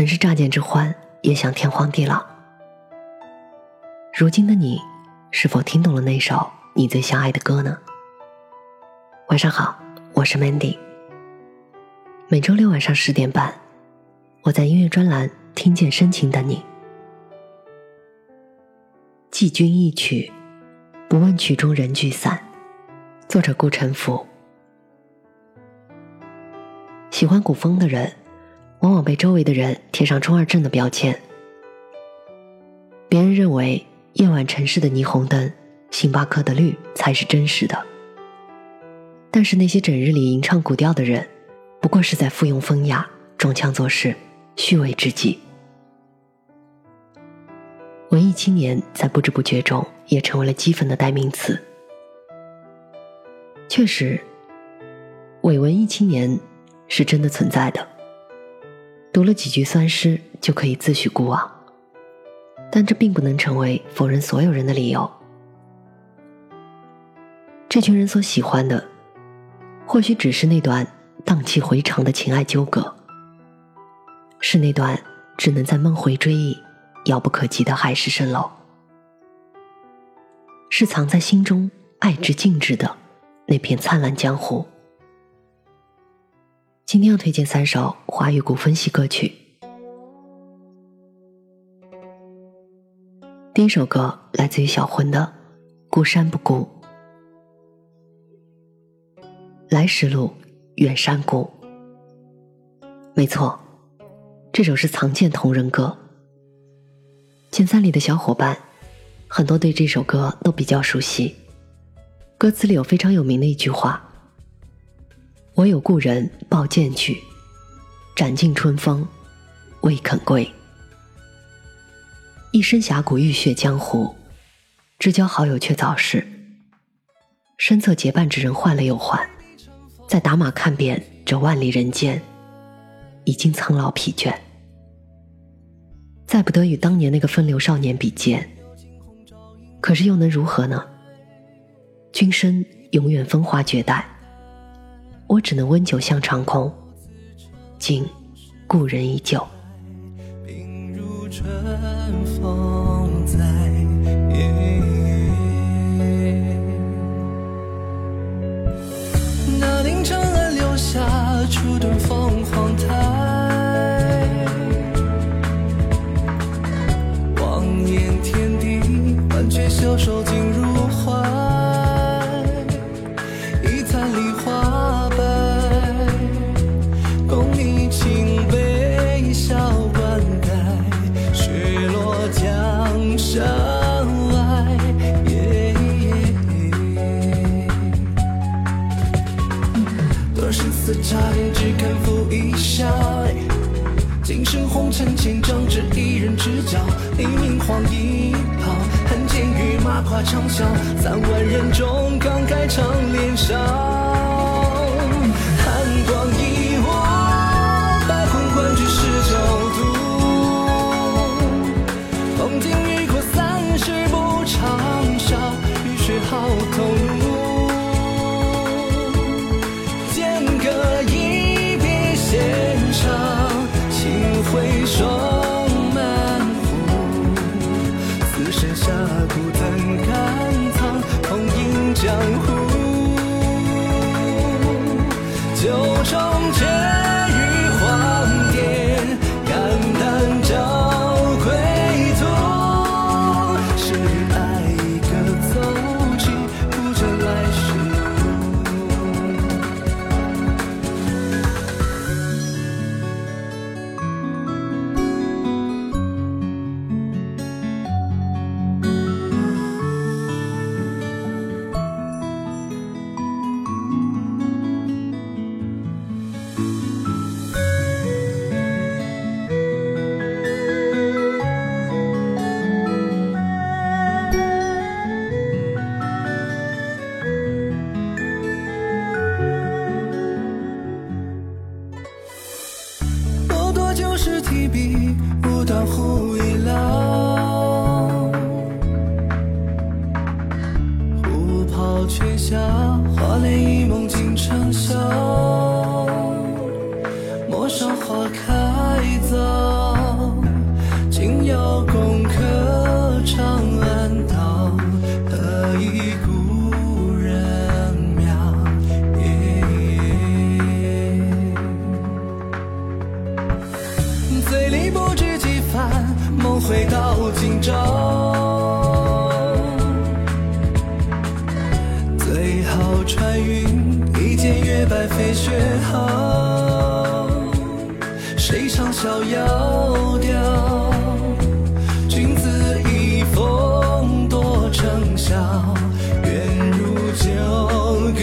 曾是乍见之欢，也想天荒地老。如今的你，是否听懂了那首你最相爱的歌呢？晚上好，我是 Mandy。每周六晚上十点半，我在音乐专栏听见深情的你。寄君一曲，不问曲中人聚散。作者顾城甫。喜欢古风的人，往往被周围的人贴上中二症的标签。别人认为夜晚城市的霓虹灯、星巴克的绿才是真实的，但是那些整日里吟唱古调的人，不过是在附庸风雅、装腔作势、虚伪之极。文艺青年在不知不觉中也成为了讥讽的代名词。确实，伪文艺青年是真的存在的。读了几句酸诗就可以自诩孤傲，但这并不能成为否认所有人的理由。这群人所喜欢的，或许只是那段荡气回肠的情爱纠葛，是那段只能在梦回追忆。遥不可及的海市蜃楼，是藏在心中爱之静止的那片灿烂江湖。今天要推荐三首华语古风系歌曲。第一首歌来自于小魂的《孤山不孤》，来时路，远山谷。没错，这首是藏剑同人歌。前三里的小伙伴，很多对这首歌都比较熟悉。歌词里有非常有名的一句话：“我有故人抱剑去，斩尽春风未肯归。”一身侠骨浴血江湖，知交好友却早逝。身侧结伴之人换了又换，在打马看遍这万里人间，已经苍老疲倦。再不得与当年那个风流少年比肩，可是又能如何呢？君生永远风华绝代，我只能温酒向长空。今故人依旧。那年长安留下初登凤凰台。陈情仗着，一人之角。你明黄衣袍，恨剑与马跨长啸。三万人中，慷慨唱连笑。花莲一梦尽成秀，陌上花开早，今宵共客长安道，何以故人渺？醉里不知几番梦，回到今朝。白飞雪好，谁唱逍遥调？君子一风多成晓，愿如酒歌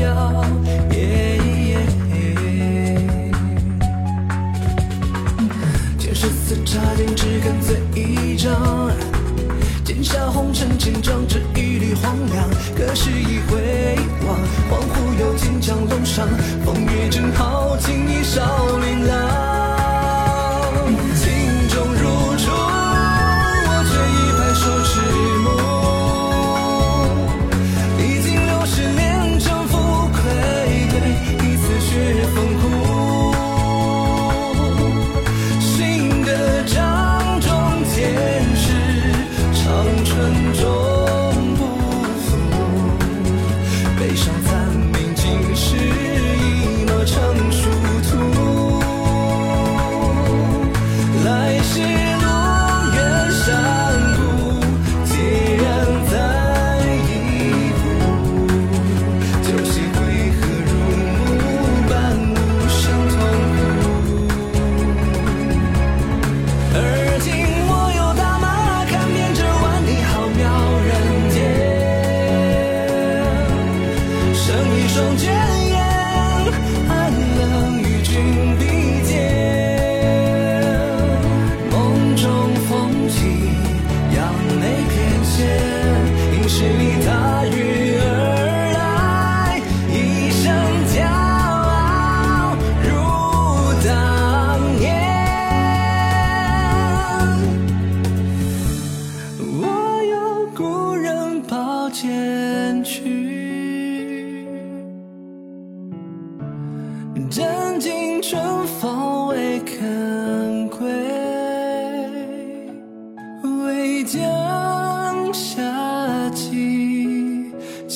谣。见生死差点，只敢醉一场。剑下红尘千丈，只一缕荒凉。可是一回，惚又见江楼上，风月正好，情意少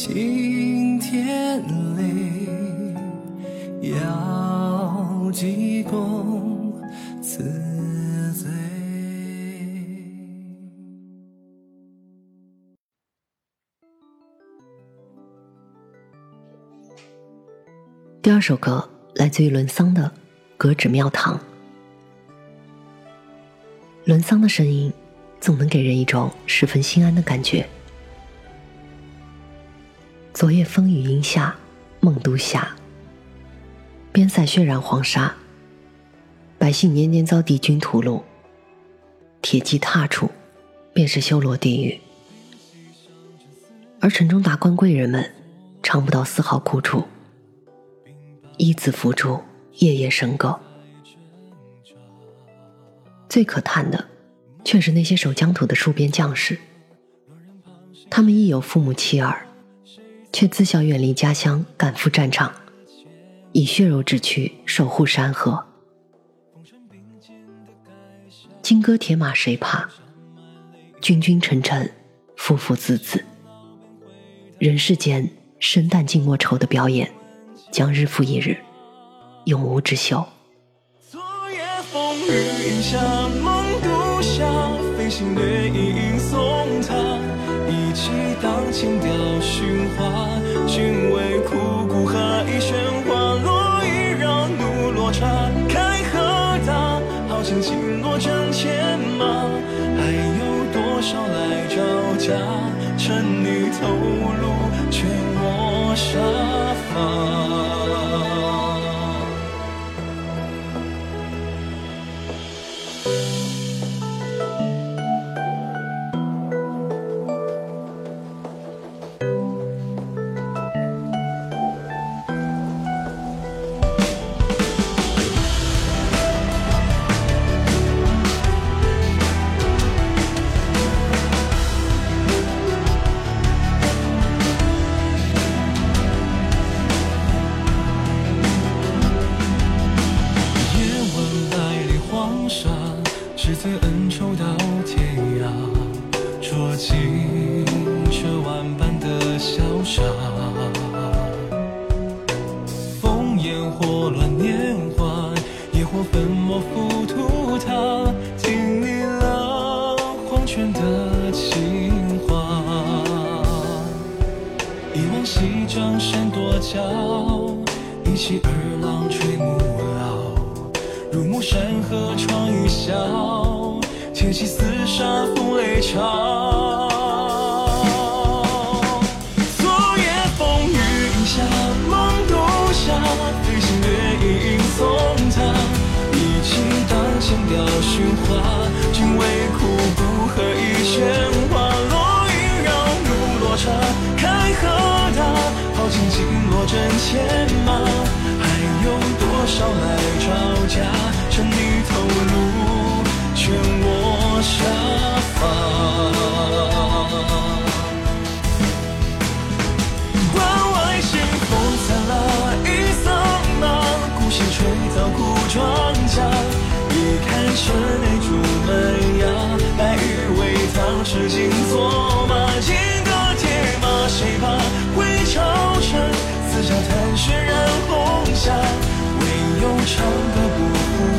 寄青天泪，遥济公此罪。第二首歌来自于伦桑的《格纸庙堂》。伦桑的声音总能给人一种十分心安的感觉。昨夜风雨阴下，梦都下。边塞血染黄沙，百姓年年遭敌军屠戮。铁骑踏处，便是修罗地狱。而城中达官贵人们，尝不到丝毫苦楚。一字扶助，夜夜笙歌。最可叹的，却是那些守疆土的戍边将士。他们亦有父母妻儿，却自小远离家乡，赶赴战场，以血肉之躯守护山河。金戈铁马谁怕？君君臣臣，父父子子。人世间生旦净末丑的表演。将日复一日，永无止休。昨夜风雨下，梦都下，飞行掠影送他。一骑荡清雕寻花，君为枯骨何以喧哗？落一绕怒落刹，开合大，豪情尽落阵前马。还有多少来招架？趁你头颅却磨沙发。笑，一起二郎垂暮老。入暮山河窗一笑，铁骑厮杀风雷潮。要寻花，君为苦不何以喧哗？悠长的波动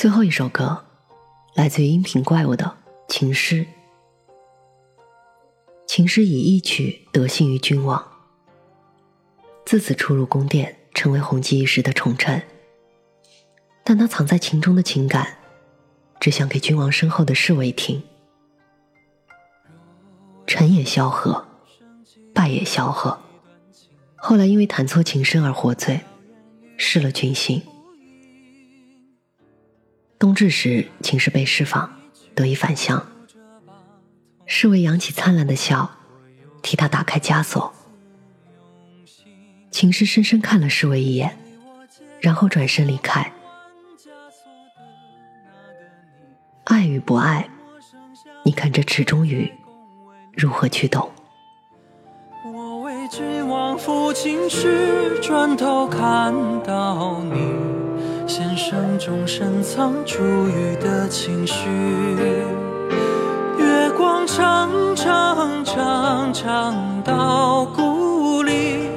最后一首歌，来自于音频怪物的《情诗》。情诗以一曲得幸于君王，自此出入宫殿，成为红极一时的宠臣。但他藏在情中的情感，只想给君王身后的侍卫听。成也萧何，败也萧何。后来因为弹错琴声而获罪，失了军心。冬至时，秦氏被释放，得以返乡。侍卫扬起灿烂的笑，替他打开枷锁。秦氏深深看了侍卫一眼，然后转身离开。爱与不爱，你看这池中鱼如何去懂？我为君王抚琴时，转头看到你。弦声中深藏珠玉的情绪，月光长长长长到故里，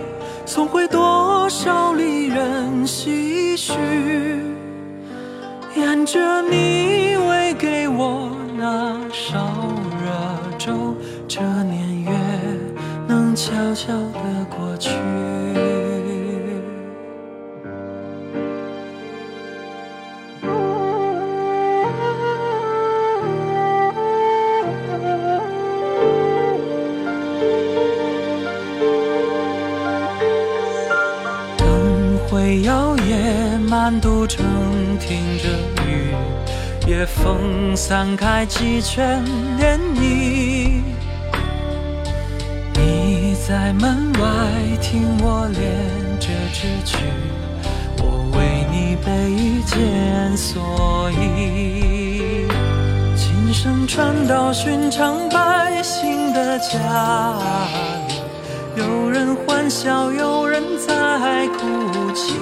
送回多少离人唏嘘。沿着你喂给我那烧热粥，这年月能悄悄的都城听着雨，夜风散开几圈涟漪。你在门外听我练这支曲，我为你备一件蓑衣。琴声传到寻常百姓的家里，有人欢笑，有人在哭泣。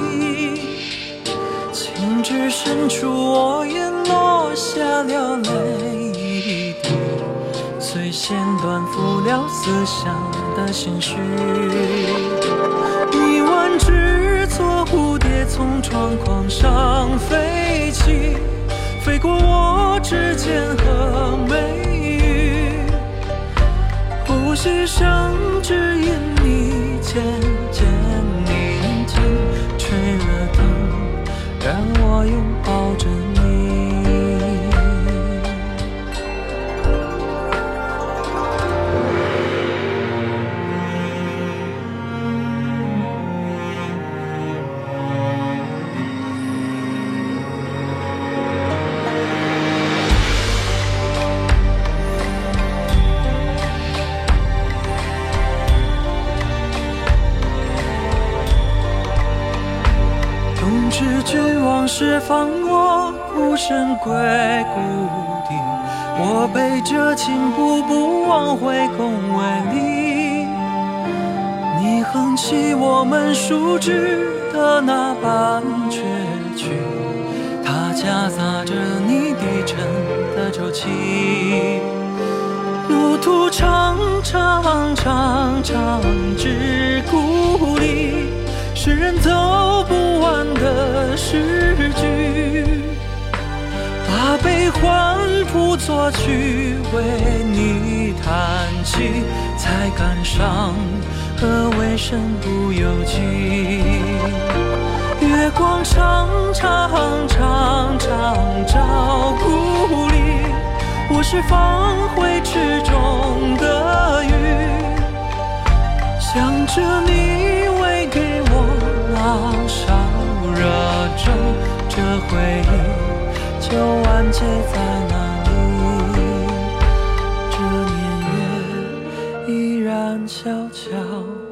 至深处，我也落下了泪一滴，随弦断付了思乡的心绪。一万只错蝴蝶从窗框上飞起，飞过我指尖和眉宇，呼吸声只因你渐是君往事放我，孤身归故地。我背着琴步步往回宫闱里。你哼起我们熟知的那般绝句，它夹杂着你低沉的周期。路途长长长长至故把悲欢谱作曲，为你弹起，才感伤何为身不由己。月光长长长长照故里，我是放回池中的鱼，想着你为给我老烧热粥，这回忆就完结在那里。这年月依然悄悄。